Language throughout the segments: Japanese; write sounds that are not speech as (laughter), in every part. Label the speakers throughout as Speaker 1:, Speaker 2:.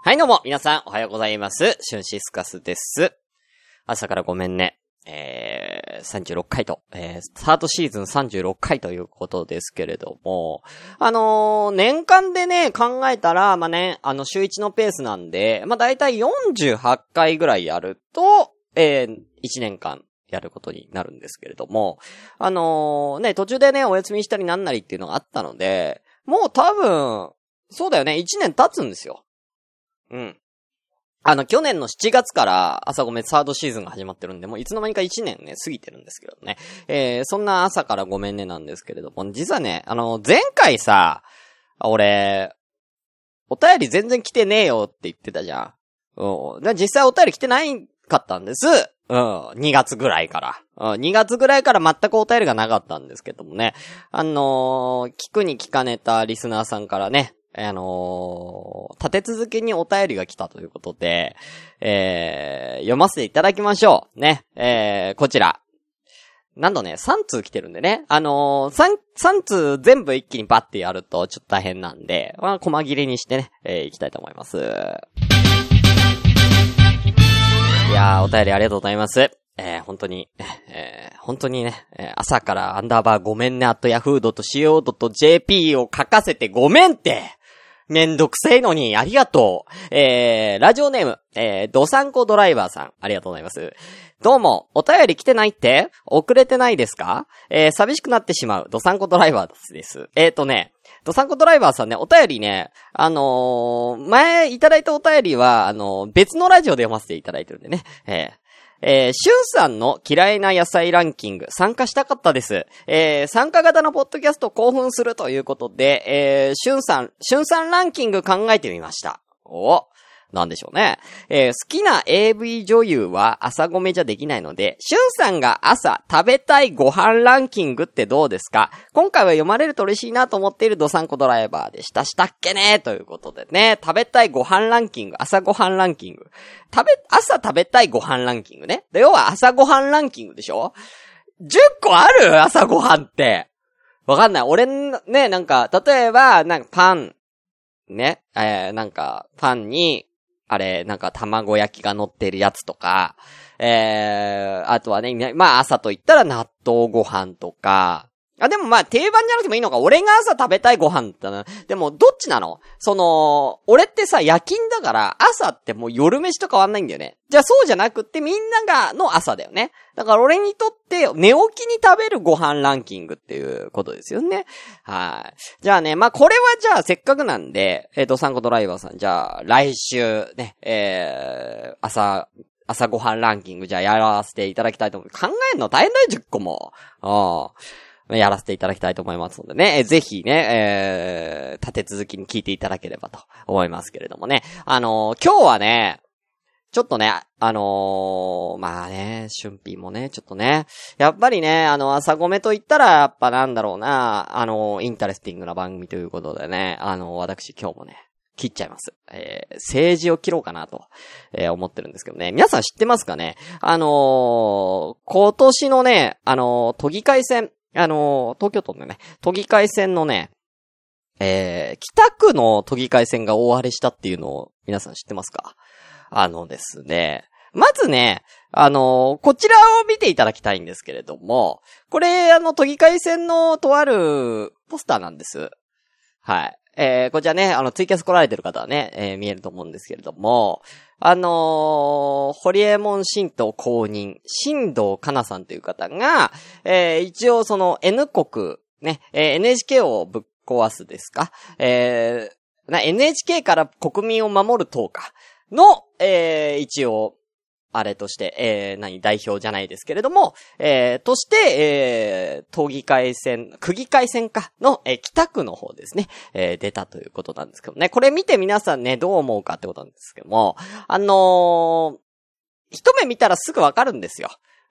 Speaker 1: はい、どうも、皆さん、おはようございます。シュンシスカスです。朝からごめんね。えー、36回と、えー、スタートシーズン36回ということですけれども、あのー年間でね、考えたら、まあ、ね、あの、週1のペースなんで、まあ、だいたい48回ぐらいやると、えー、1年間やることになるんですけれども、あのーね、途中でね、お休みしたりなんなりっていうのがあったので、もう多分、そうだよね、1年経つんですよ。うん。あの、去年の7月から朝ごめんサードシーズンが始まってるんで、もういつの間にか1年ね、過ぎてるんですけどね。えー、そんな朝からごめんねなんですけれども、実はね、あの、前回さ、俺、お便り全然来てねえよって言ってたじゃん。うん。で実際お便り来てないかったんです。うん。2月ぐらいから。うん。2月ぐらいから全くお便りがなかったんですけどもね。あのー聞くに聞かねたリスナーさんからね、あのー立て続けにお便りが来たということで、えー、読ませていただきましょう。ね。えー、こちら。なんとね、3通来てるんでね。あのー、3、3通全部一気にバッてやるとちょっと大変なんで、まあ、細切れにしてね、えー、いきたいと思います。いやー、お便りありがとうございます。えー、本当に、えー、本当にね、えー朝からアンダーバーごめんね、あと yahoo.co.jp を書かせてごめんってめんどくせえのに、ありがとう。えー、ラジオネーム、えー、ドサンコドライバーさん、ありがとうございます。どうも、お便り来てないって？遅れてないですか？えー、寂しくなってしまう、ドサンコドライバーです。えーとね、ドサンコドライバーさんね、お便りね、あのー前いただいたお便りは、あのー別のラジオで読ませていただいてるんでね。えーえー、シュンさんの嫌いな野菜ランキング参加したかったです。えー、参加型のポッドキャスト興奮するということで、えー、シュンさん、シュンさんランキング考えてみました。おなんでしょうね。えー好きな AV 女優は朝ごめじゃできないので、しゅんさんが朝食べたいご飯ランキングってどうですか？今回は読まれると嬉しいなと思っているドサンコドライバーでした。したっけね？ということでね、食べたいご飯ランキング、朝ご飯ランキング。食べ、朝食べたいご飯ランキングね。で、要は朝ご飯ランキングでしょ ?10 個ある？朝ご飯って。わかんない。俺ね、なんか、例えば、なんかパン、ね、えー、なんか、パンに、あれ、なんか卵焼きが乗ってるやつとか、えー、あとはね、まあ朝と言ったら納豆ご飯とか、あ、でもまあ定番じゃなくてもいいのか。俺が朝食べたいご飯だな。でも、どっちなの？その、俺ってさ、夜勤だから、朝ってもう夜飯と変わんないんだよね。じゃあそうじゃなくってみんなが、の朝だよね。だから俺にとって、寝起きに食べるご飯ランキングっていうことですよね。はい。じゃあね、まあこれはじゃあせっかくなんで、えっ、と、サンコドライバーさん、じゃあ、来週、ね、えー、朝、朝ご飯ランキングじゃあやらせていただきたいと思う。考えるの大変だよ、10個も。ああ。やらせていただきたいと思いますのでね、えぜひね、えー、立て続きに聞いていただければと思いますけれどもね。あのー今日はね、ちょっとね、あのーまあね、春辟もね、ちょっとね、やっぱりね、あの、朝ごめと言ったら、やっぱなんだろうな、あの、 interesting な番組ということでね、あの、私今日もね、切っちゃいます。えー、政治を切ろうかなと、えー思ってるんですけどね。皆さん知ってますかね？あのー今年のね、あの都議会選、あの東京都のね、都議会選のね、えー、北区の都議会選が大荒れしたっていうのを皆さん知ってますか？あのですね、まずね、あのこちらを見ていただきたいんですけれども、これ、あの、都議会選のとあるポスターなんです。はい。えー、こちらね、あの、ツイキャス来られてる方はね、えー見えると思うんですけれども、あのー、ホリエモン神道公認、新藤かなさんという方が、えー一応その N 国、ね、えー NHK をぶっ壊すですかえーな NHK から国民を守る党かの、えー一応、あれとして、えー、何、代表じゃないですけれども、えー、として、えー、都議会選、区議会選かの、えー北区の方ですね、えー出たということなんですけどね。これ見て皆さんね、どう思うかってことなんですけども、あのー一目見たらすぐわかるんですよ。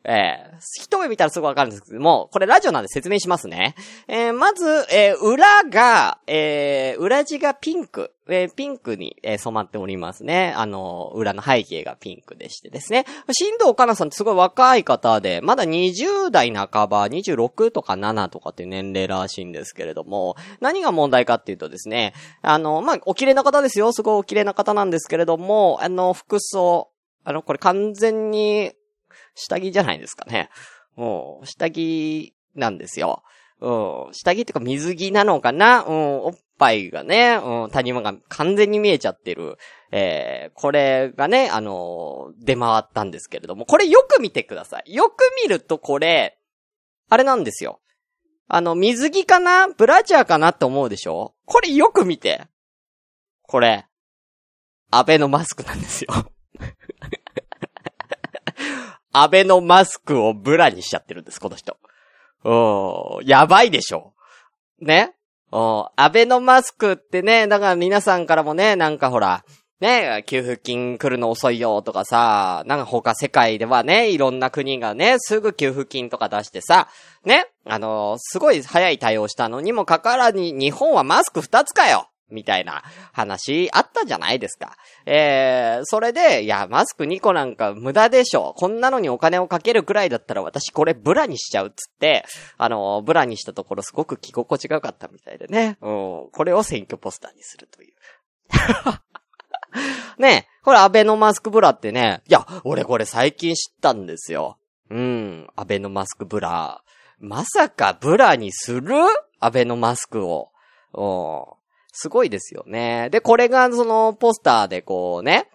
Speaker 1: えー、一目見たらすぐわかるんですけども、これラジオなんで説明しますね。えー、まず、えー、裏が、えー、裏地がピンク。えー、ピンクに、え、染まっておりますね。あの、裏の背景がピンクでしてですね。新藤かなさんってすごい若い方で、まだ20代半ば、26とか7とかっていう年齢らしいんですけれども、何が問題かっていうとですね、あの、まあ、お綺麗な方ですよ。すごいお綺麗な方なんですけれども、あの、服装、あの、これ完全に、下着じゃないですかね。もう、下着なんですよ。うん、下着ってか水着なのかな？うん、おっぱいがね、うん、谷間が完全に見えちゃってる。えー、これがね、あのー、出回ったんですけれども、これよく見てください。よく見るとこれ、あれなんですよ。あの、水着かな？ブラジャーかなって思うでしょ？これよく見て。これ、アベノマスクなんですよ。アベノマスクをブラにしちゃってるんです、この人。うん、やばいでしょ。ね。うん、アベノマスクってね、だから皆さんからもね、なんかほら、ね、給付金来るの遅いよとかさ、なんか他世界ではね、いろんな国がね、すぐ給付金とか出してさ、ね、あのー、すごい早い対応したのにもかかわらず日本はマスク二つかよ。みたいな話あったじゃないですか。えー、それで、いや、マスク2個なんか無駄でしょ。こんなのにお金をかけるくらいだったら私これブラにしちゃうっつって、あの、ブラにしたところすごく着心地が良かったみたいでね。うん。これを選挙ポスターにするという。(laughs) ねえこれアベノマスクブラってね、いや、俺これ最近知ったんですよ。うん、アベノマスクブラ。まさかブラにする？アベノマスクを。うん。すごいですよね。で、これがそのポスターでこうね、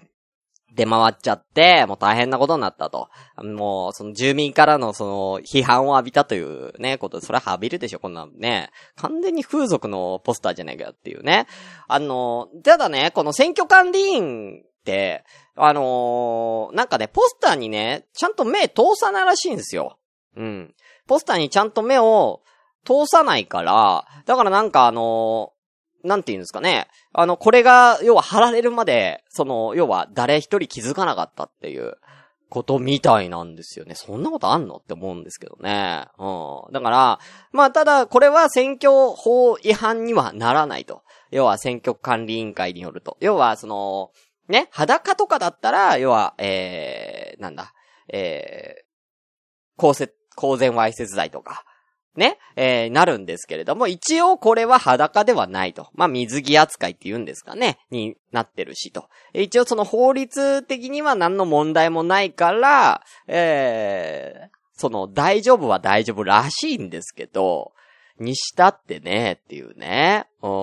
Speaker 1: 出回っちゃって、もう大変なことになったと。もう、その住民からのその批判を浴びたというね、こと、それは浴びるでしょ、こんなんね。完全に風俗のポスターじゃないかっていうね。あの、ただね、この選挙管理員って、あのー、なんかね、ポスターにね、ちゃんと目通さないらしいんですよ。うん。ポスターにちゃんと目を通さないから、だからなんかあのなんて言うんですかね。あの、これが、要は貼られるまで、その、要は誰一人気づかなかったっていうことみたいなんですよね。そんなことあんのって思うんですけどね。うん。だから、まあ、ただ、これは選挙法違反にはならないと。要は選挙管理委員会によると。要は、その、ね、裸とかだったら、要は、えー、なんだ、えー、公設、公然わいせつ罪とか、ね、えー、なるんですけれども、一応これは裸ではないと。まあ、水着扱いって言うんですかね、になってるしと。一応その法律的には何の問題もないから、えー、その大丈夫は大丈夫らしいんですけど、にしたってね、っていうね。うん。い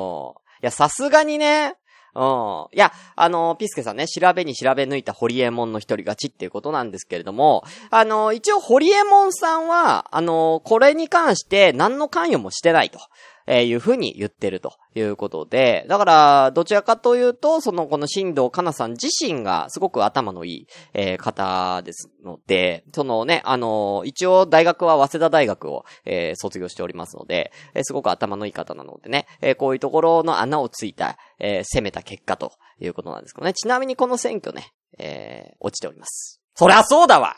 Speaker 1: や、さすがにね、うん。いや、あの、ピスケさんね、調べに調べ抜いたホリエモンの一人勝ちっていうことなんですけれども、あの、一応ホリエモンさんは、あの、これに関して何の関与もしてないと。えー、いうふうに言ってるということで、だから、どちらかというと、その、この新藤かなさん自身がすごく頭のいい、えー、方ですので、そのね、あの、一応大学は早稲田大学を、えー、卒業しておりますので、えー、すごく頭のいい方なのでね、えー、こういうところの穴をついた、えー、攻めた結果ということなんですけどね。ちなみにこの選挙ね、えー、落ちております。そりゃそうだわ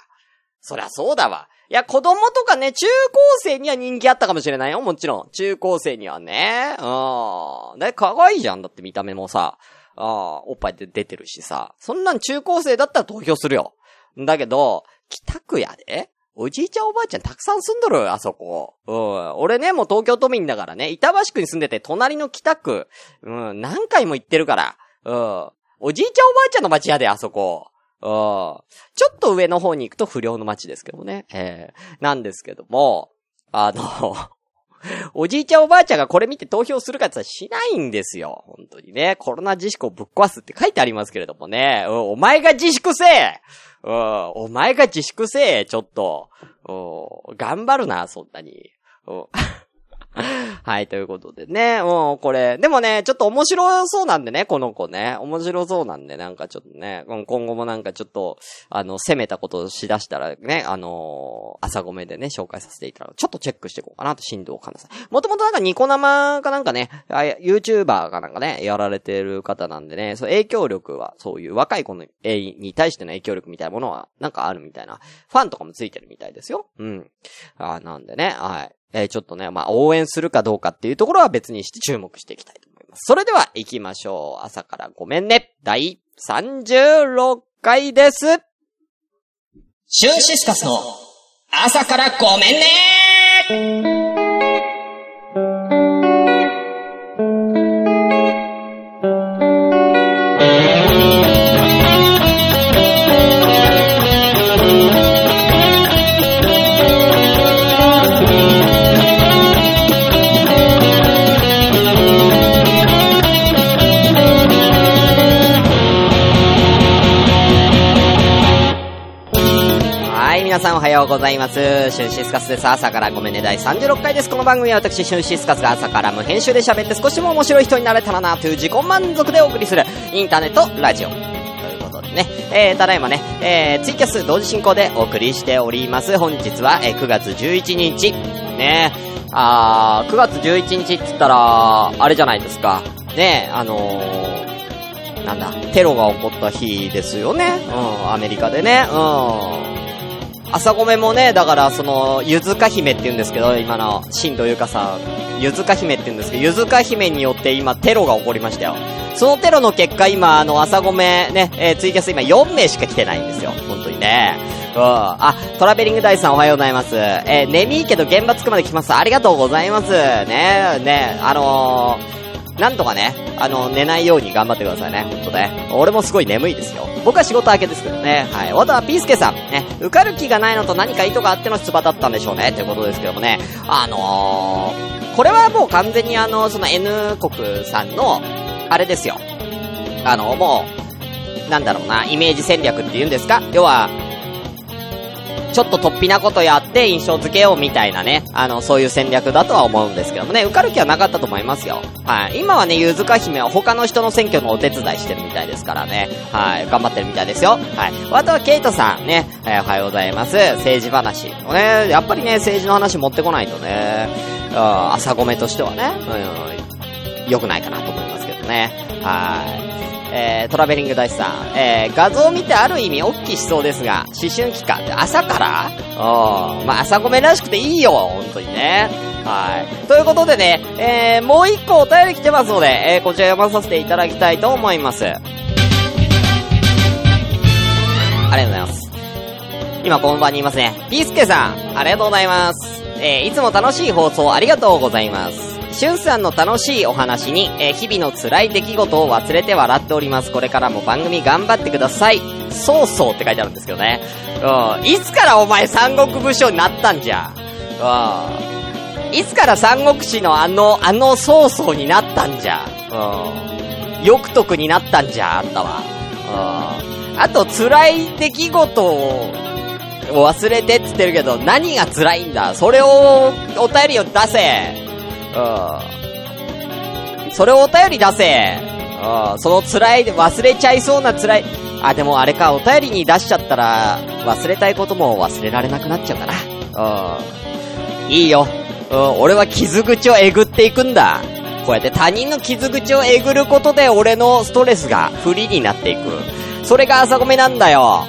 Speaker 1: そりゃそうだわいや、子供とかね、中高生には人気あったかもしれないよ、もちろん。中高生にはね。うん。だ可愛いじゃん。だって見た目もさ。あおっぱいで出てるしさ。そんなん中高生だったら投票するよ。だけど、北区やでおじいちゃんおばあちゃんたくさん住んどる、あそこ。うん。俺ね、もう東京都民だからね、板橋区に住んでて、隣の北区、うん、何回も行ってるから。うん。おじいちゃんおばあちゃんの街やで、あそこ。ちょっと上の方に行くと不良の街ですけどね。えー、なんですけども、あの (laughs) おじいちゃんおばあちゃんがこれ見て投票するかって言ったらしないんですよ。本当にね。コロナ自粛をぶっ壊すって書いてありますけれどもね。うん、お前が自粛せえうん、お前が自粛せえちょっと。うん、頑張るな、そんなに。うん (laughs) はい、ということでね、もうこれ、でもね、ちょっと面白そうなんでね、この子ね。面白そうなんで、なんかちょっとね、今後もなんかちょっと、あの、攻めたことをしだしたらね、あのー、朝ごめでね、紹介させていただく。ちょっとチェックしていこうかなと、振動かなさい。もともとなんかニコ生かなんかね、YouTuber かなんかね、やられてる方なんでね、そう影響力は、そういう若い子の、に対しての影響力みたいなものは、なんかあるみたいな、ファンとかもついてるみたいですよ。うん。あなんでね、はい。えー、ちょっとね、まあ、応援するかどうかっていうところは別にして注目していきたいと思います。それでは行きましょう。朝からごめんね。第36回です。
Speaker 2: シュンシスカスの朝からごめんね
Speaker 1: 皆さんおはようございます。シュンシスカスです。朝からごめんね、第36回です。この番組は私、シュンシスカスが朝から無編集で喋って少しも面白い人になれたらなという自己満足でお送りするインターネットラジオ。ということでね、えー、ただいまね、えー、ツイキャス同時進行でお送りしております。本日は、えー、9月11日。ねあー、9月11日って言ったら、あれじゃないですか。ねあのー、なんだ、テロが起こった日ですよね。うん、アメリカでね。うん。朝米もね、だからその、ゆずか姫って言うんですけど、今の、新藤ゆかさん、ゆずか姫って言うんですけど、ゆずか姫によって今テロが起こりましたよ。そのテロの結果今、あの、朝米ね、えー、ツイキャス今4名しか来てないんですよ。本当にね。うん。あ、トラベリングダイさんおはようございます。えー、眠いけど現場着くまで来ます。ありがとうございます。ね、ね、あのー、なんとかね、あの、寝ないように頑張ってくださいね。ほんとね。俺もすごい眠いですよ。僕は仕事明けですけどね。はい。わたはピースケさん。ね。受かる気がないのと何か意図があっての出馬だったんでしょうね。ということですけどもね。あのー、これはもう完全にあの、その N 国さんの、あれですよ。あの、もう、なんだろうな、イメージ戦略って言うんですか？要は、ちょっと突飛なことやって印象付けようみたいなね、あの、そういう戦略だとは思うんですけどもね、受かる気はなかったと思いますよ。はい。今はね、ゆずか姫は他の人の選挙のお手伝いしてるみたいですからね。はい。頑張ってるみたいですよ。はい。あとはケイトさんね、えー、おはようございます。政治話。ね、やっぱりね、政治の話持ってこないとね、朝ごめとしてはね、うん、良くないかなと思いますけどね。はい。えー、トラベリング大師さん、えー、画像を見てある意味おっきしそうですが、思春期か朝から？うん。まあ、朝ごめらしくていいよ、本当にね。はい。ということでね、えー、もう一個お便り来てますので、えー、こちら読まさせていただきたいと思います。ありがとうございます。今この場にいますね。ピースケさん、ありがとうございます。えー、いつも楽しい放送ありがとうございます。しゅんさんの楽しいお話に、えー、日々の辛い出来事を忘れて笑っております。これからも番組頑張ってください。そうそうって書いてあるんですけどね。うん。いつからお前三国武将になったんじゃ？うん。いつから三国志のあの、あの曹操になったんじゃ？うん。よく得になったんじゃ、あったわ。うん。あと、辛い出来事を、忘れてって言ってるけど、何が辛いんだ？それを、お便りを出せ。うん。それをお便り出せ。うん。その辛い、忘れちゃいそうな辛い。あ、でもあれか、お便りに出しちゃったら、忘れたいことも忘れられなくなっちゃうかな。うん。いいよ。うん、俺は傷口をえぐっていくんだ。こうやって他人の傷口をえぐることで俺のストレスがフリーになっていく。それが朝ごめなんだよ。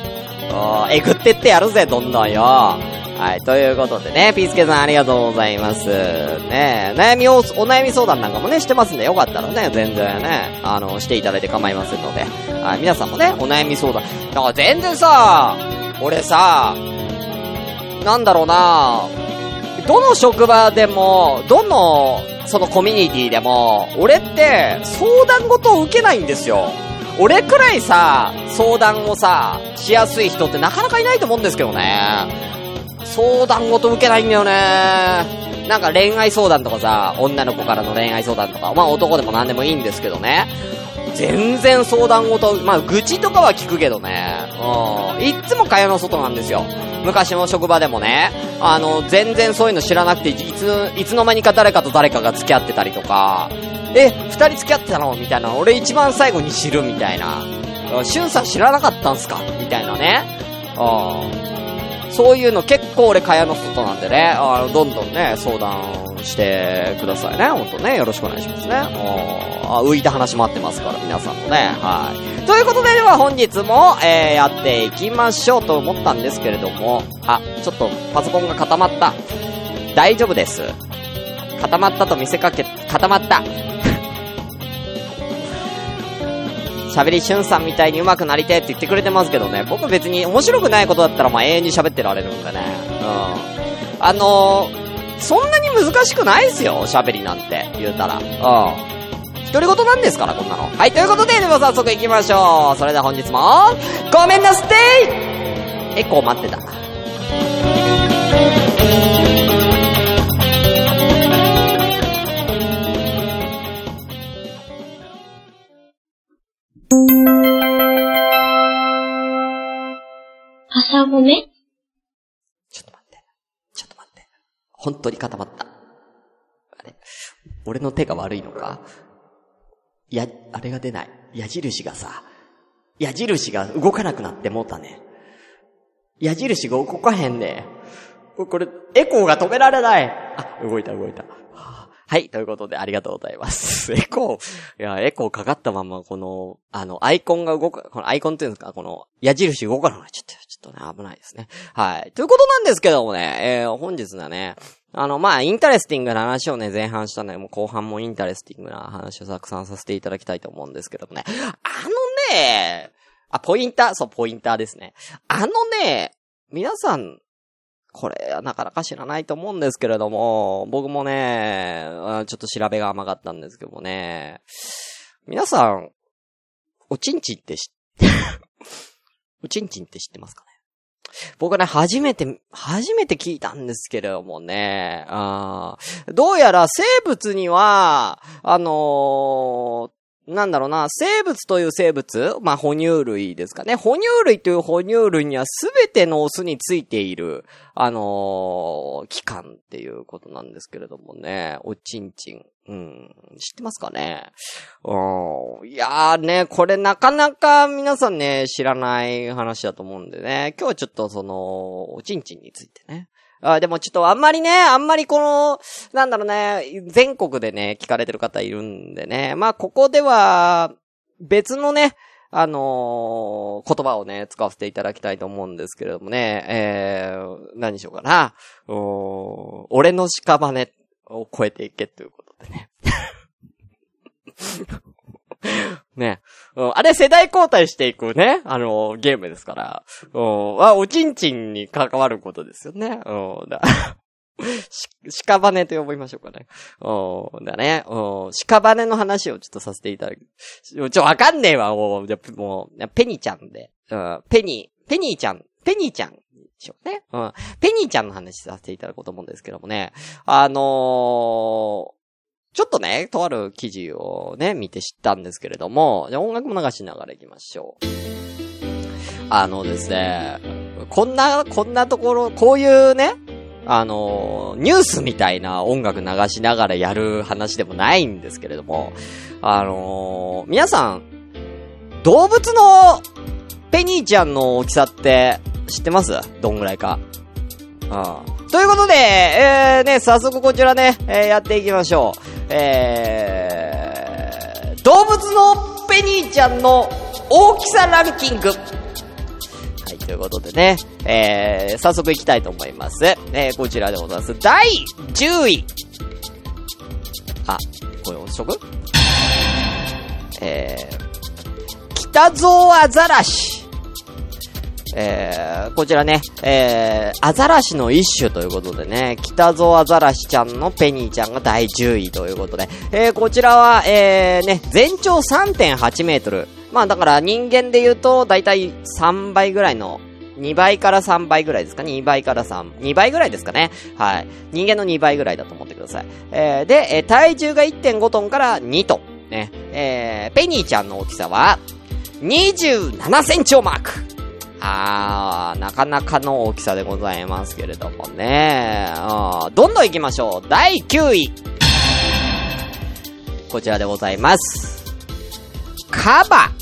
Speaker 1: えぐってってやるぜ、どんどんよ。はい、ということでね、ピースケさんありがとうございます。ね悩みを、お悩み相談なんかもね、してますんで、よかったらね、全然ね、あの、していただいて構いませんので、はい、皆さんもね、お悩み相談。だから全然さ、俺さ、なんだろうなどの職場でも、どの、そのコミュニティでも、俺って相談事を受けないんですよ。俺くらいさ、相談をさ、しやすい人ってなかなかいないと思うんですけどね。相談ごと受けないんだよね。なんか恋愛相談とかさ、女の子からの恋愛相談とか、まあ男でも何でもいいんですけどね。全然相談事、まあ愚痴とかは聞くけどね。うん。いっつも蚊帳の外なんですよ。昔の職場でもね、あの、全然そういうの知らなくて、いつ、いつの間にか誰かと誰かが付き合ってたりとか、え、二人付き合ってたの？みたいな。俺一番最後に知るみたいな。しゅんさん知らなかったんすか？みたいなね。うん。そういうの結構俺蚊帳の外なんでね、あの、どんどんね、相談してくださいね。ほんとね、よろしくお願いしますね。あ、浮いた話もあってますから、皆さんもね。はい。ということで、では本日も、えー、やっていきましょうと思ったんですけれども、あ、ちょっとパソコンが固まった。大丈夫です。固まったと見せかけ、固まった。喋りしゅんさんみたいに上手くなりてって言ってくれてますけどね、僕別に面白くないことだったらまあ永遠に喋ってられるんでね。うん。あのー、そんなに難しくないですよ、喋りなんて、言うたら。うん。独り言なんですから、こんなの。はい、ということで、では早速行きましょう。それでは本日も、ごめんなすってエコー待ってた。
Speaker 3: 朝ごめ
Speaker 1: ちょっと待って。ちょっと待って。本当に固まった。あれ？俺の手が悪いのか？や、あれが出ない。矢印がさ、矢印が動かなくなってもうたね。矢印が動かへんね。これ、エコーが止められない。あ、動いた動いた。ははい、ということでありがとうございます。(laughs) エコー、いや、エコーかかったまま、この、あの、アイコンが動く、このアイコンっていうんですか、この、矢印動かなくなっちゃった。ちょっとね、危ないですね。はい。ということなんですけどもね、えー、本日はね、あの、まあ、 interesting な話をね、前半したので、もう後半も interesting な話をたくさんさせていただきたいと思うんですけどもね。あのね、あ、ポインター、そう、ポインターですね。あのね、皆さん、これはなかなか知らないと思うんですけれども、僕もね、ちょっと調べが甘かったんですけどもね、皆さん、おちんちんって知って、(laughs) おちんちんって知ってますかね？僕ね、初めて、初めて聞いたんですけれどもね、あどうやら生物には、あのー、なんだろうな、生物という生物？まあ、哺乳類ですかね。哺乳類という哺乳類にはすべてのオスについている、あのー、器官っていうことなんですけれどもね。おちんちん。うん。知ってますかね？うん。いやーね、これなかなか皆さんね、知らない話だと思うんでね。今日はちょっとその、おちんちんについてね。あでもちょっとあんまりね、あんまりこの、なんだろうね、全国でね、聞かれてる方いるんでね。まあ、ここでは、別のね、あのー、言葉をね、使わせていただきたいと思うんですけれどもね、えー、何しようかな。お俺の屍を超えていけということでね。(laughs) (laughs) ね。うんあれ世代交代していくね、あの、ゲームですから。うん。あ、おちんちんに関わることですよね。うん。だ (laughs) し、屍と呼びましょうかね。うん。だね。うん。屍の話をちょっとさせていただく。ちょ、わかんねえわ、もう。もう、ペニちゃんで。うん。ペニ、ペニーちゃん、ペニーちゃんで。しょうね。うん。ペニーちゃんの話させていただこうと思うんですけどもね。あのー、ちょっとね、とある記事をね、見て知ったんですけれども、じゃ音楽も流しながら行きましょう。あのですね、こんな、こんなところ、こういうね、あの、ニュースみたいな音楽流しながらやる話でもないんですけれども、あの皆さん、動物のペニーちゃんの大きさって知ってます？どんぐらいか。うん。ということで、えー、ね、早速こちらね、えー、やっていきましょう。えー、動物のペニーちゃんの大きさランキング。はい、ということでね、えー、早速いきたいと思います。えー、こちらでございます。第10位。あ、これ押しとく？えー、北ゾウアザラシ。えー、こちらね、えー、アザラシの一種ということでね、北ゾアザラシちゃんのペニーちゃんが第10位ということで、えー、こちらは、えー、ね、全長3.8メートル。まあだから人間で言うと、だいたい3倍ぐらいの、2倍から3倍ぐらいですかね。2倍から3、2倍ぐらいですかね。はい。人間の2倍ぐらいだと思ってください。えー、で、えー、体重が1.5トンから2トン。ね。えー、ペニーちゃんの大きさは、27センチをマーク。あー、なかなかの大きさでございますけれどもね。うん、どんどん行きましょう。第9位。こちらでございます。カバ。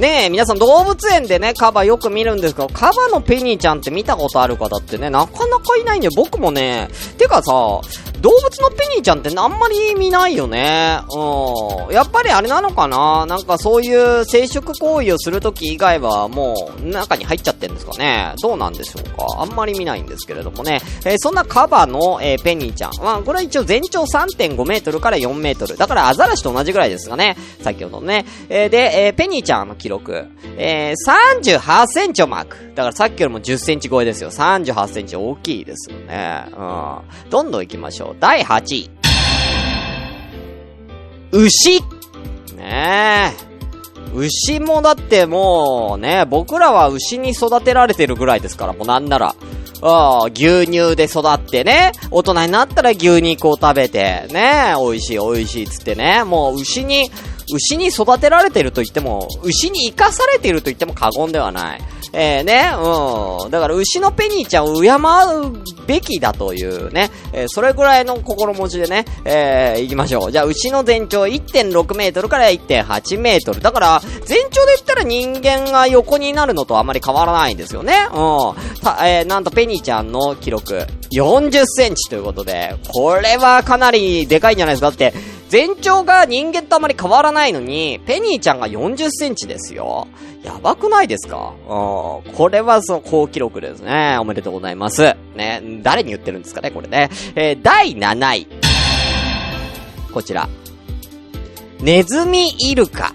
Speaker 1: ねえ、皆さん動物園でね、カバよく見るんですけど、カバのペニーちゃんって見たことある方ってね、なかなかいないんで、僕もね、てかさ、動物のペニーちゃんってあんまり見ないよね。うん。やっぱりあれなのかな？なんかそういう生殖行為をするとき以外はもう中に入っちゃってんですかねどうなんでしょうか？あんまり見ないんですけれどもね。えー、そんなカバの、えー、ペニーちゃん。まあ、これは一応全長3.5メートルから4メートル。だからアザラシと同じぐらいですかね。先ほどね。えー、で、えー、ペニーちゃんの記録。えー、38センチをマーク。だからさっきよりも10センチ超えですよ。38センチ大きいですよね。うん。どんどん行きましょう。第8位。牛ねえ。牛もだってもうね、僕らは牛に育てられてるぐらいですから、もうなんなら。ああ、牛乳で育ってね、大人になったら牛肉を食べて、ね、美味しい美味しいっつってね、もう牛に、牛に育てられてると言っても、牛に生かされていると言っても過言ではない。えー、ね、うん。だから牛のペニーちゃんを敬うべきだというね、えー、それぐらいの心持ちでね、えー、行きましょう。じゃあ牛の全長1.6メートルから1.8メートル。だから、全長で言ったら人間が横になるのとあまり変わらないんですよね。うん。た、えー、なんとペニーちゃんの記録、40センチということで、これはかなりでかいんじゃないですか？だって、全長が人間とあまり変わらないのに、ペニーちゃんが40センチですよ。やばくないですか？うん。これはその好記録ですね。おめでとうございます。ね。誰に言ってるんですかね、これね。えー、第7位。こちら。ネズミイルカ。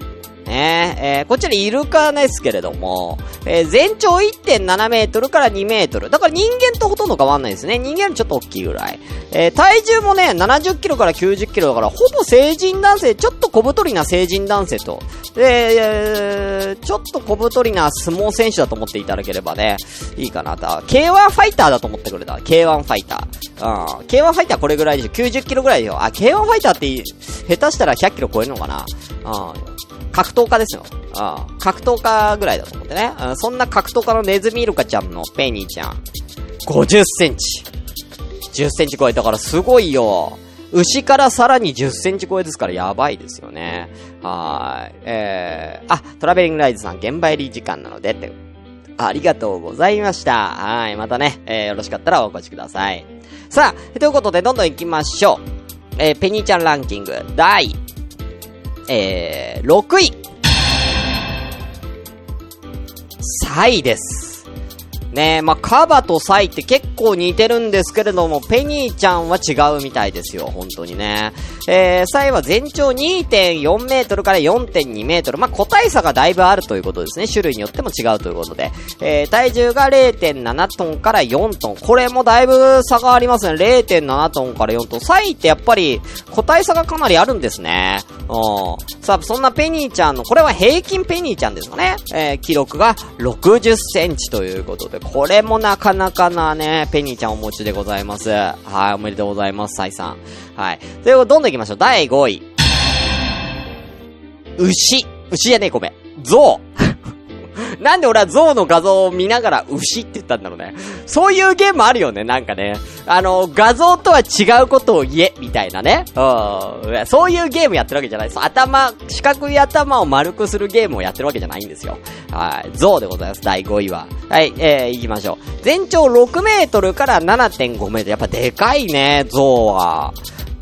Speaker 1: ねえー、こちらイルカですけれども、えー、全長1.7メートルから2メートル。だから人間とほとんど変わんないですね。人間よりちょっと大きいぐらい。えー、体重もね、70キロから90キロだから、ほぼ成人男性、ちょっと小太りな成人男性と、えー、ちょっと小太りな相撲選手だと思っていただければね、いいかなと。K1 ファイターだと思ってくれた。K1 ファイター。うん。K1 ファイターこれぐらいでしょ。90キロぐらいでしょ。あ、K1 ファイターって、下手したら100キロ超えるのかなうん。格闘家ですよ。うん。格闘家ぐらいだと思ってね。うん、そんな格闘家のネズミイルカちゃんのペニーちゃん。50センチ。10センチ超えたからすごいよ。牛からさらに10センチ超えですからやばいですよね。はい。えー、あ、トラベリングライズさん、現場入り時間なのでって。ありがとうございました。はい。またね、えー、よろしかったらお越しください。さあ、ということでどんどん行きましょう。えー、ペニーちゃんランキング、第えー、6位。3位です。ねまあ、カバとサイって結構似てるんですけれども、ペニーちゃんは違うみたいですよ、本当にね。えー、サイは全長2.4メートルから4.2メートル。まあ、個体差がだいぶあるということですね。種類によっても違うということで。えー、体重が0.7トンから4トン。これもだいぶ差がありますね。0.7トンから4トン。サイってやっぱり個体差がかなりあるんですね。うん。さあ、そんなペニーちゃんの、これは平均ペニーちゃんですかね。えー、記録が60センチということで、これもなかなかなね、ペニーちゃんお持ちでございます。はい、おめでとうございます、サイさん。はい。ということで、どんどん行きましょう。第5位。牛。牛じゃねえ、ごめん。象。(laughs) なんで俺は象の画像を見ながら牛って言ったんだろうね。そういうゲームあるよね、なんかね。あの、画像とは違うことを言え、みたいなね。うん。そういうゲームやってるわけじゃないです。頭、四角い頭を丸くするゲームをやってるわけじゃないんですよ。はい。象でございます、第5位は。はい、えー、行きましょう。全長6メートルから7.5メートル。やっぱでかいね、象は。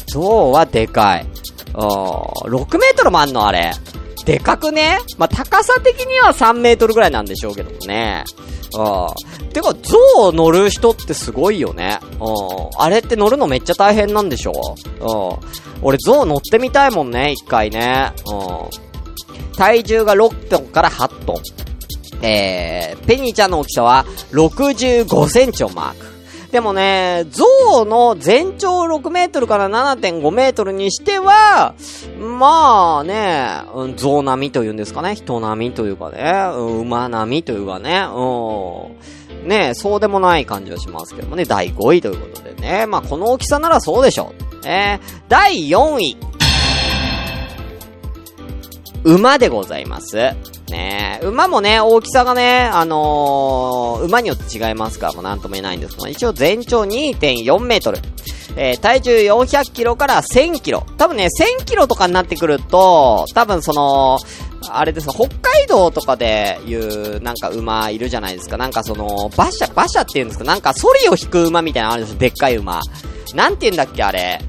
Speaker 1: 象はでかい。うん。6メートルもあんのあれ。でかくね？まあ、高さ的には3メートルぐらいなんでしょうけどもね。うん。てか、象乗る人ってすごいよね。うん。あれって乗るのめっちゃ大変なんでしょう？ん。俺象乗ってみたいもんね、一回ね。うん。体重が6トンから8トン。えー、ペニーちゃんの大きさは65センチをマーク。でもね、象の全長6メートルから7.5メートルにしては、まあね、象並みというんですかね、人並みというかね、馬並みというかね、うん。ねそうでもない感じはしますけどもね、第5位ということでね、まあこの大きさならそうでしょう。えー、第4位。馬でございます。ね馬もね、大きさがね、あのー、馬によって違いますから、もうなんとも言えないんですけど、一応全長2.4メートル。えー、体重400キロから1000キロ。多分ね、1000キロとかになってくると、多分その、あれです北海道とかでいう、なんか馬いるじゃないですか。なんかその、馬車、馬車って言うんですかなんかソリを引く馬みたいなのあるんですよ。でっかい馬。なんて言うんだっけ、あれ。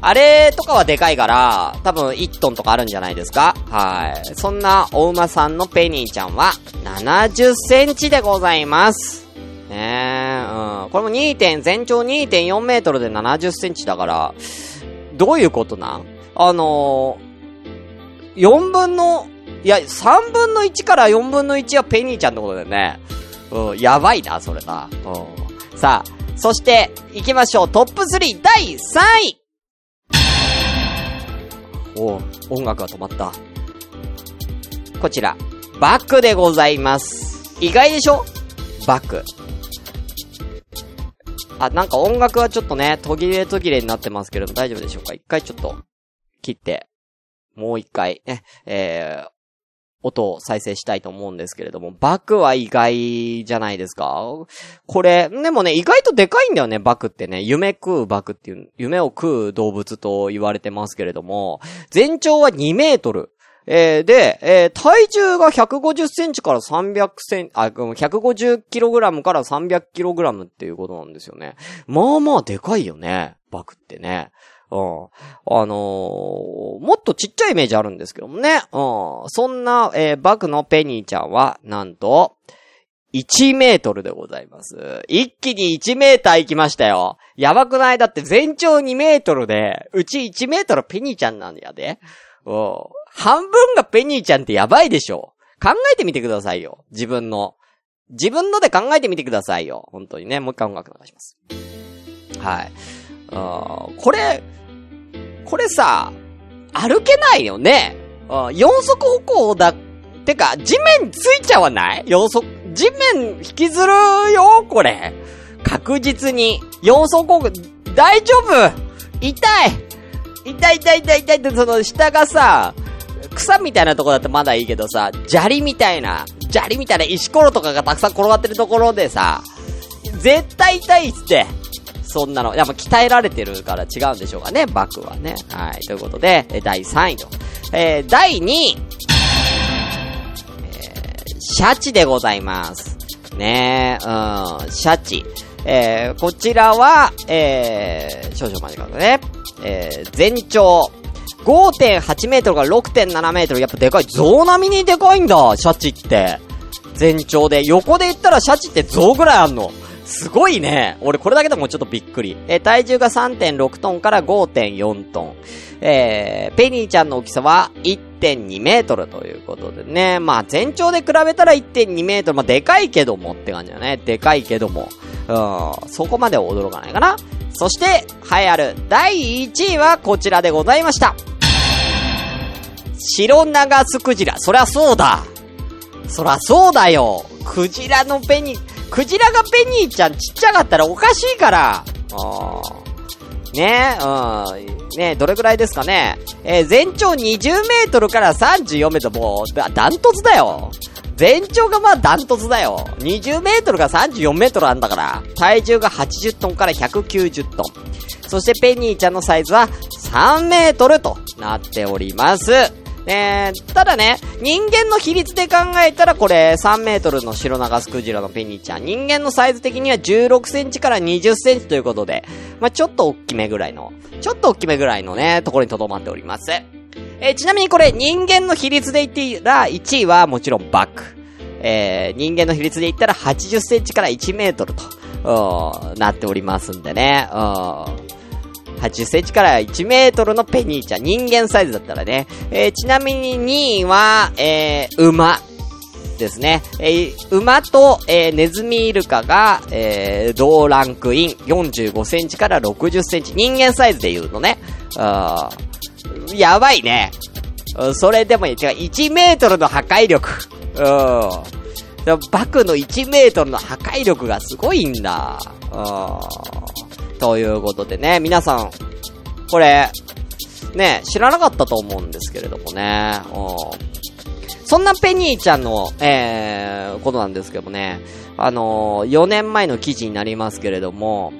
Speaker 1: あれとかはでかいから、多分1トンとかあるんじゃないですか？はい。そんなお馬さんのペニーちゃんは70センチでございます。ねえ、うん。これも2点、全長2.4メートルで70センチだから、どういうことなん？あのー、4分の、いや、3分の1から4分の1はペニーちゃんってことだよね。うん、やばいな、それな。うん。さあ、そして、行きましょう。トップ3第3位お音楽が止まった。こちら、バックでございます。意外でしょ？バック。あ、なんか音楽はちょっとね、途切れ途切れになってますけれども大丈夫でしょうか？一回ちょっと、切って、もう一回、ね、えー、音を再生したいと思うんですけれども、バクは意外じゃないですか？これ、でもね、意外とでかいんだよね、バクってね。夢食うバクっていう、夢を食う動物と言われてますけれども、全長は2メートル。えー、で、えー、体重が150センチから300セン、あ、150キログラムから300キログラムっていうことなんですよね。まあまあでかいよね、バクってね。うん。あのー、もっとちっちゃいイメージあるんですけどもね。うん。そんな、えー、バクのペニーちゃんは、なんと、1メートルでございます。一気に1メーター行きましたよ。やばくない？だって全長2メートルで、うち1メートルペニーちゃんなんやで。うん。半分がペニーちゃんってやばいでしょ。考えてみてくださいよ。自分の。自分ので考えてみてくださいよ。本当にね。もう一回音楽流します。はい。あこれ、これさ、歩けないよね。四足歩行だ、てか、地面ついちゃわない？四足、地面引きずるよ、これ。確実に。四足歩行、大丈夫？痛い痛い痛い痛い痛いって、その下がさ、草みたいなとこだってまだいいけどさ、砂利みたいな、砂利みたいな石ころとかがたくさん転がってるところでさ、絶対痛いっつって。そんなの。やっぱ鍛えられてるから違うんでしょうかね、バクはね。はい。ということで、え第3位と。えー、第2位。えー、シャチでございます。ねえ、うん、シャチ。えー、こちらは、えー、少々間違ったね。えー、全長、5.8メートルから6.7メートル。やっぱでかい。象並みにでかいんだ、シャチって。全長で。横で言ったらシャチって象ぐらいあんの。すごいね。俺これだけでもちょっとびっくり。え体重が3.6トンから5.4トン。えー、ペニーちゃんの大きさは1.2メートルということでね。まあ全長で比べたら1.2メートル。まあでかいけどもって感じだね。でかいけども。うん、そこまでは驚かないかな。そして、栄えある第1位はこちらでございました。白長スクジラ。そりゃそうだ。そりゃそうだよ。クジラのペニー、クジラがペニーちゃんちっちゃかったらおかしいから。ねうん。ねどれぐらいですかね。えー、全長20メートルから34メートル、もう、ダントツだよ。全長がまあダントツだよ。20メートルが34メートルあんだから。体重が80トンから190トン。そしてペニーちゃんのサイズは3メートルとなっております。えー、ただね、人間の比率で考えたらこれ3メートルの白長スクジラのペニーちゃん。人間のサイズ的には16センチから20センチということで、まあ、ちょっと大きめぐらいの、ちょっと大きめぐらいのね、ところに留まっております。えー、ちなみにこれ人間の比率で言ったら1位はもちろんバック。えー、人間の比率で言ったら80センチから1メートルと、なっておりますんでね。うん80センチから1メートルのペニーちゃん。人間サイズだったらね。えー、ちなみに2位は、えー、馬。ですね。えー、馬と、えー、ネズミイルカが、えー、同ランクイン。45センチから60センチ。人間サイズで言うとね。あやばいね。それでもいい、違う、1メートルの破壊力。うん。バクの1メートルの破壊力がすごいんだ。うん。ということでね、皆さん、これ、ね、知らなかったと思うんですけれどもね。うん。そんなペニーちゃんの、えー、ことなんですけどもね、あのー、4年前の記事になりますけれども、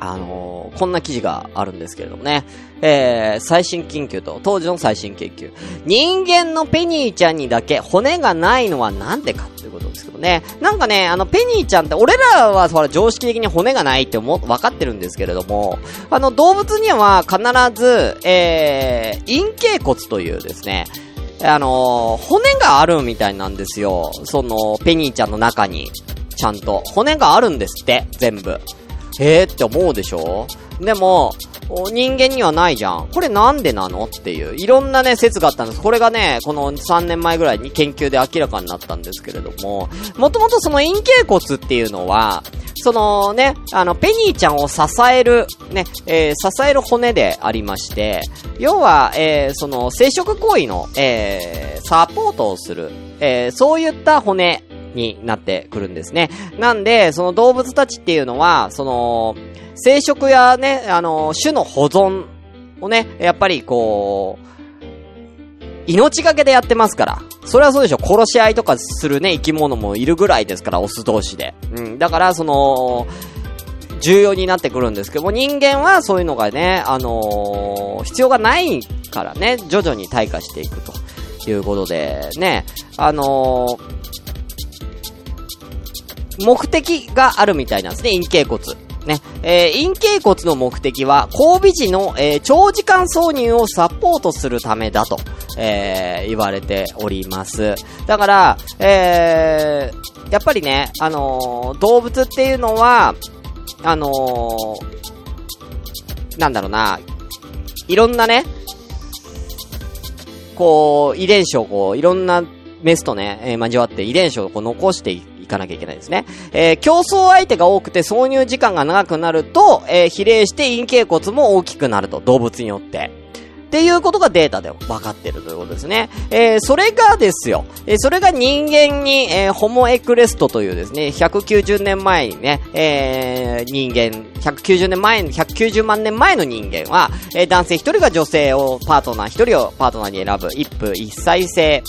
Speaker 1: あのー、こんな記事があるんですけれどもね。えー、最新研究と、当時の最新研究。人間のペニーちゃんにだけ骨がないのはなんでかっていうことですけどね。なんかね、あの、ペニーちゃんって、俺らはほら常識的に骨がないって思、分かってるんですけれども、あの、動物には必ず、えー、陰茎骨というですね、あのー、骨があるみたいなんですよ。その、ペニーちゃんの中に。ちゃんと。骨があるんですって、全部。えーって思うでしょ？でも、人間にはないじゃん。これなんでなのっていう、いろんなね、説があったんです。これがね、この3年前ぐらいに研究で明らかになったんですけれども、もともとその陰茎骨っていうのは、そのね、あの、ペニーちゃんを支える、ね、えー、支える骨でありまして、要は、えー、その、生殖行為の、えー、サポートをする、えー、そういった骨になってくるんですね。なんで、その動物たちっていうのは、その、生殖やね、あの、種の保存をね、やっぱりこう、命がけでやってますから。それはそうでしょ。殺し合いとかするね、生き物もいるぐらいですから、オス同士で。うん。だから、その、重要になってくるんですけども、人間はそういうのがね、あのー、必要がないからね、徐々に退化していくということで、ね、あのー、目的があるみたいなんですね、陰茎骨。ね、えー、陰茎骨の目的は、交尾時の、えー、長時間挿入をサポートするためだと、えー、言われております。だから、えー、やっぱりね、あのー、動物っていうのは、あのー、なんだろうな、いろんなね、こう、遺伝子をこう、いろんなメスとね、えー、交わって遺伝子をこう残していかなきゃいけないですね。えー、競争相手が多くて挿入時間が長くなると、えー、比例して陰茎骨も大きくなると、動物によって。っていうことがデータで分かってるということですね。えー、それがですよ、えー、それが人間に、えー、ホモエクレストというですね、190年前にね、えー、人間、190年前、190万年前の人間は、えー、男性一人が女性をパートナー一人をパートナーに選ぶ一夫一妻制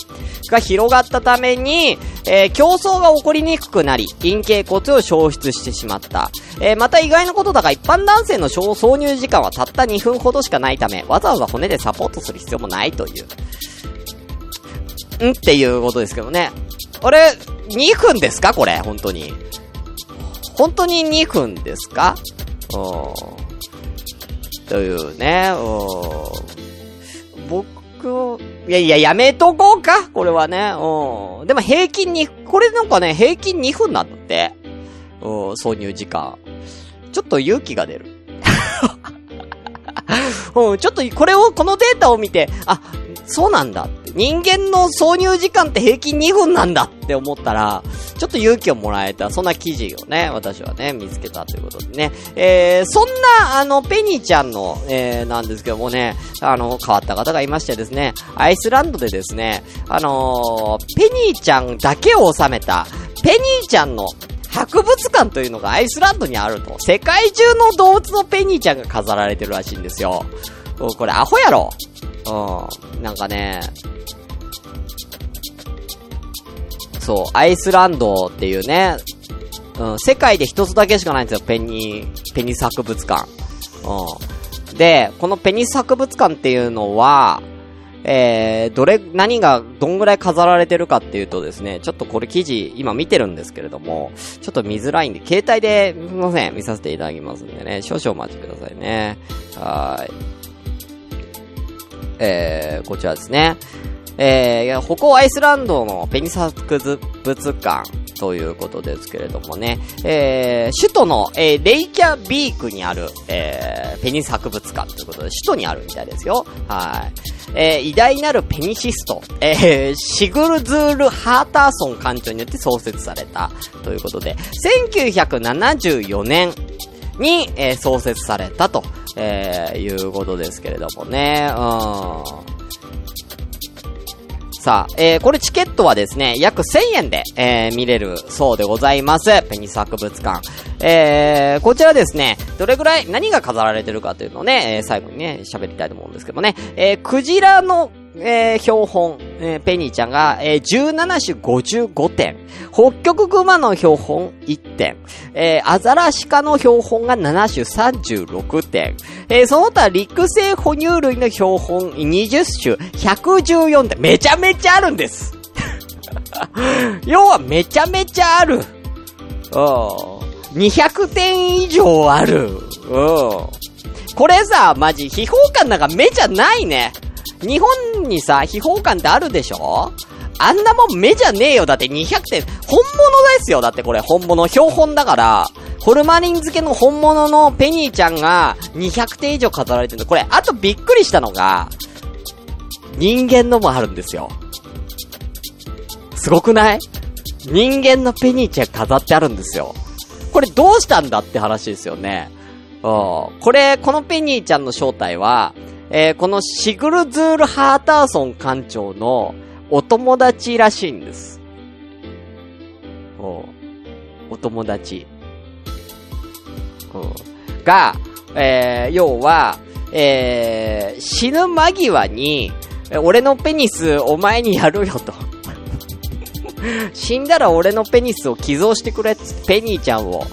Speaker 1: が広がったために、えー、競争が起こりにくくなり、陰茎骨を消失してしまった。えー、また意外なことだが一般男性の挿入時間はたった2分ほどしかないため、わざわざ骨でサポートする必要もないという。ん？っていうことですけどね。あれ、2分ですか？これ、本当に。本当に2分ですか？うん。というね、うん。僕、いやいや、やめとこうか？これはね。うん。でも平均に、これなんかね、平均2分なんだって。うん、挿入時間。ちょっと勇気が出る。(laughs) うん、ちょっとこれを、このデータを見て、あ、そうなんだって。人間の挿入時間って平均2分なんだって思ったら、ちょっと勇気をもらえた、そんな記事をね、私はね、見つけたということでね。えー、そんな、あの、ペニーちゃんの、えー、なんですけどもね、あの、変わった方がいましてですね、アイスランドでですね、あのー、ペニーちゃんだけを収めた、ペニーちゃんの博物館というのがアイスランドにあると。世界中の動物のペニーちゃんが飾られてるらしいんですよ。これアホやろ。うん。なんかね、そう、アイスランドっていうね、うん、世界で一つだけしかないんですよ、ペニー、ペニス博物館。うん。で、このペニス博物館っていうのは、えー、どれ、何が、どんぐらい飾られてるかっていうとですね、ちょっとこれ記事、今見てるんですけれども、ちょっと見づらいんで、携帯で、すいません、見させていただきますんでね、少々お待ちくださいね。はい。えー、こちらですね。えー、北欧アイスランドのペニサ博物館ということですけれどもね。えー、首都の、えー、レイキャビークにある、えー、ペニス博物館ということで、首都にあるみたいですよ。はい。えー、偉大なるペニシスト、えー、シグルズール・ハーターソン館長によって創設されたということで、1974年に、えー、創設されたと、えー、いうことですけれどもね。うん。さあ、えー、これチケットはですね、約1000円で、えー、見れるそうでございます。ペニス博物館。えー、こちらですね、どれぐらい、何が飾られてるかというのをね、えー、最後にね、喋りたいと思うんですけどね、えー、クジラのえー、標本、えー、ペニーちゃんが、えー、17種55点。北極熊の標本1点。えー、アザラシカの標本が7種36点。えー、その他陸生哺乳類の標本20種114点。めちゃめちゃあるんです (laughs) 要はめちゃめちゃある。うん。200点以上ある。うん。これさ、マジ、秘宝館なんか目じゃないね。日本にさ、秘宝館ってあるでしょ？あんなもん目じゃねえよ。だって200点。本物ですよ。だってこれ本物。標本だから、ホルマリン漬けの本物のペニーちゃんが200点以上飾られてるのこれ、あとびっくりしたのが、人間のもあるんですよ。すごくない？人間のペニーちゃん飾ってあるんですよ。これどうしたんだって話ですよね。うん。これ、このペニーちゃんの正体は、えー、このシグルズール・ハーターソン館長のお友達らしいんです。おお友達。が、えー、要は、えー、死ぬ間際に、俺のペニスお前にやるよと。(laughs) 死んだら俺のペニスを寄贈してくれペニーちゃんを、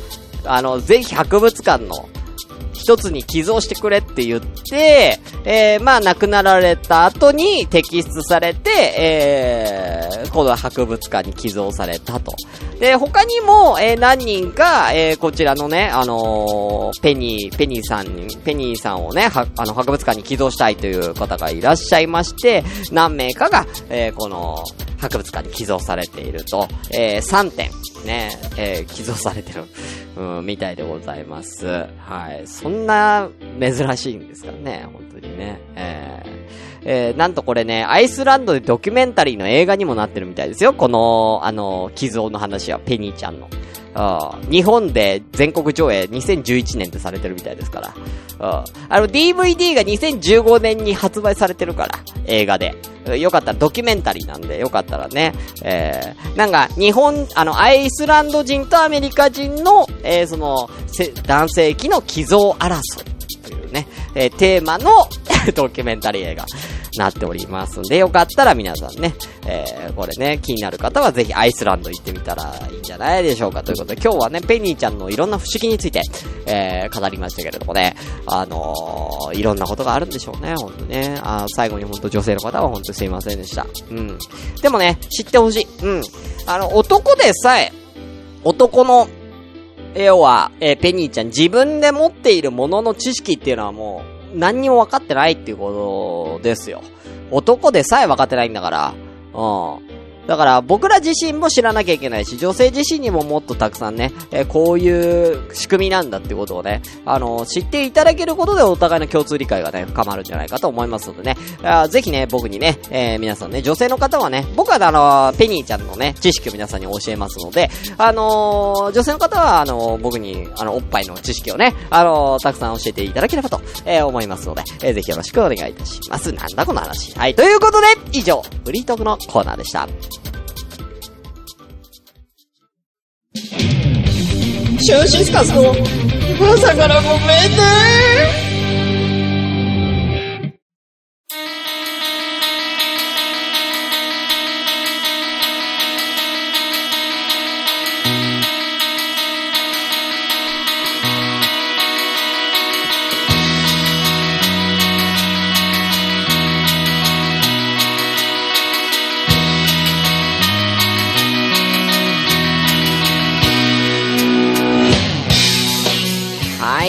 Speaker 1: あの、ぜひ博物館の一つに寄贈してくれって言って、えー、まあ亡くなられた後に摘出されて、え、この博物館に寄贈されたと。で、他にも、えー、何人か、えー、こちらのね、あのー、ペニー、ペニーさんに、ペニーさんをね、は、あの、博物館に寄贈したいという方がいらっしゃいまして、何名かが、えー、この、博物館に寄贈されていると、えー、3点、ね、えー、寄贈されてる、(laughs) うん、みたいでございます。はい。そんな、珍しいんですかね、本当にね。えー、えー、なんとこれね、アイスランドでドキュメンタリーの映画にもなってるみたいですよ。この、あの、寄贈の話は、ペニーちゃんの。あ日本で全国上映2011年でされてるみたいですから。ああの DVD が2015年に発売されてるから、映画で。よかったらドキュメンタリーなんで、よかったらね、えー、なんか、日本、あの、アイスランド人とアメリカ人の、えー、その、男性器の寄贈争いね、えー、テーマの (laughs) ドキュメンタリー映画。なっておりますんで、よかったら皆さんね、えー、これね、気になる方はぜひアイスランド行ってみたらいいんじゃないでしょうか。ということで、今日はね、ペニーちゃんのいろんな不思議について、えー、語りましたけれどもね、あのー、いろんなことがあるんでしょうね、ほんとね。あ最後にほんと女性の方はほんとすいませんでした。うん。でもね、知ってほしい。うん。あの、男でさえ、男の、要は、えー、ペニーちゃん自分で持っているものの知識っていうのはもう、何にも分かってないっていうことですよ。男でさえ分かってないんだから。うん。だから僕ら自身も知らなきゃいけないし、女性自身にももっとたくさんね、えー、こういう仕組みなんだってことをね、あのー、知っていただけることでお互いの共通理解がね、深まるんじゃないかと思いますのでね、あぜひね、僕にね、えー、皆さんね、女性の方はね、僕はあのペニーちゃんのね、知識を皆さんに教えますので、あの女性の方は、あの僕に、あの、おっぱいの知識をね、あのたくさん教えていただければと、え思いますので、えぜひよろしくお願いいたします。なんだこの話。はい、ということで、以上、フリートークのコーナーでした。
Speaker 2: シュンシスカスの朝からごめんね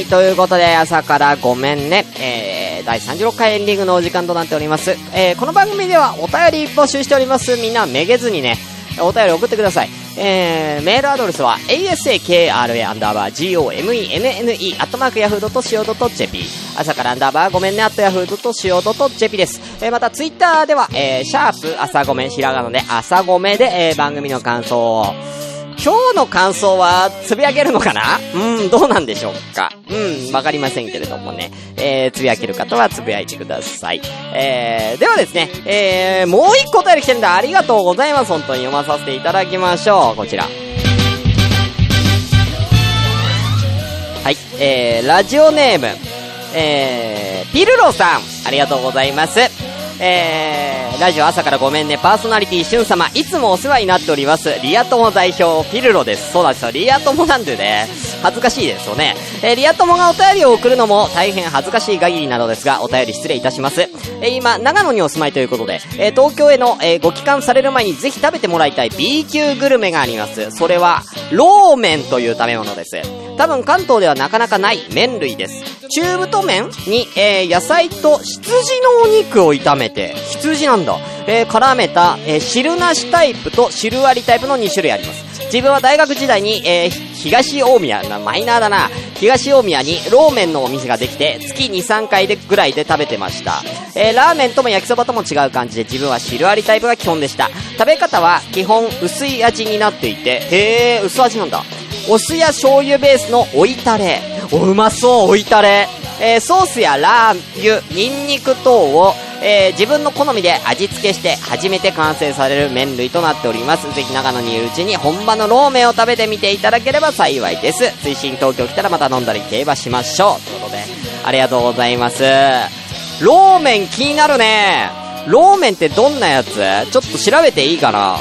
Speaker 1: ということで、朝からごめんね。えー、第36回エンディングのお時間となっております。えー、この番組ではお便り募集しております。みんなめげずにね、お便り送ってください。えー、メールアドレスは asakra アンダーバー gomenne アットマークヤフードと .co.jp 朝からアンダーバーごめんねアットヤフードと .co.jp です。えー、またツイッターでは、えー、シャープ朝ごめんひらがなで朝ごめで、えー、番組の感想を今日の感想は、つぶやけるのかな？うん、どうなんでしょうか？うん、わかりませんけれどもね。えー、つぶやける方はつぶやいてください。えー、ではですね、えー、もう一個お便り来てるんでありがとうございます。本当に読まさせていただきましょう。こちら。はい、えー、ラジオネーム、えー、ピルロさん、ありがとうございます。えー、ラジオ朝からごめんね、パーソナリティしゅん様、いつもお世話になっております、リア友代表、ピルロです。そうなんですよ、リア友なんでね、恥ずかしいですよね。えー、リア友がお便りを送るのも大変恥ずかしい限りなのですが、お便り失礼いたします。えー、今、長野にお住まいということで、えー、東京への、えー、ご帰還される前にぜひ食べてもらいたい B 級グルメがあります。それは、ローメンという食べ物です。多分関東ではなかなかない麺類です。中太麺に、えー、野菜と羊のお肉を炒めて、羊なんだ。えー、絡めた、えー、汁なしタイプと汁ありタイプの2種類あります。自分は大学時代に、えー、東大宮、な、マイナーだな。東大宮にローメンのお店ができて、月2、3回でぐらいで食べてました。えー、ラーメンとも焼きそばとも違う感じで自分は汁ありタイプが基本でした。食べ方は基本薄い味になっていて、へー、薄味なんだ。お酢や醤油ベースの追いタレ。お、うまそう、追いタレ。えー、ソースやラー油、ニンニク等を、えー、自分の好みで味付けして初めて完成される麺類となっております。ぜひ長野にいるうちに本場のローメンを食べてみていただければ幸いです。推進東京来たらまた飲んだり競馬しましょう。ということで、ありがとうございます。ローメン気になるね。ローメンってどんなやつ？ちょっと調べていいかな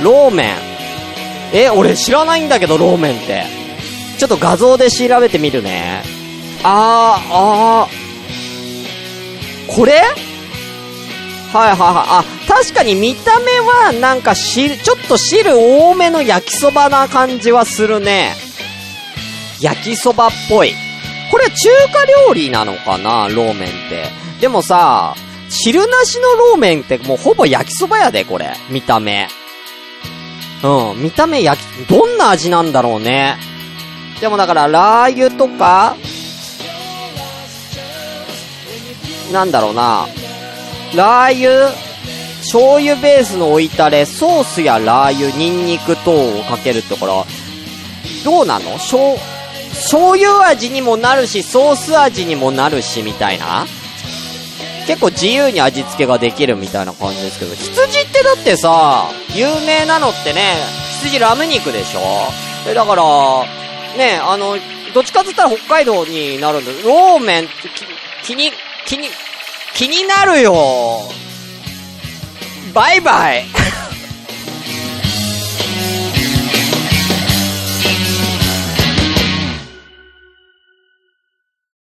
Speaker 1: ローメン。え、俺知らないんだけど、ローメンって。ちょっと画像で調べてみるね。あー、あー。これ？はいはいはい。あ、確かに見た目はなんか汁、ちょっと汁多めの焼きそばな感じはするね。焼きそばっぽい。これ中華料理なのかなローメンって。でもさ、汁なしのローメンってもうほぼ焼きそばやで、これ。見た目。うん、見た目焼き、どんな味なんだろうね。でもだからラー油とか、なんだろうな、ラー油、醤油ベースの置いたれ、ソースやラー油、ニンニク等をかけるところ、どうなの？醤、醤油味にもなるし、ソース味にもなるし、みたいな。結構自由に味付けができるみたいな感じですけど、羊ってだってさ、有名なのってね、羊ラム肉でしょ？え、だから、ね、あの、どっちかって言ったら北海道になるんだ。ローメンって気に気に、気になるよ。バイバイ。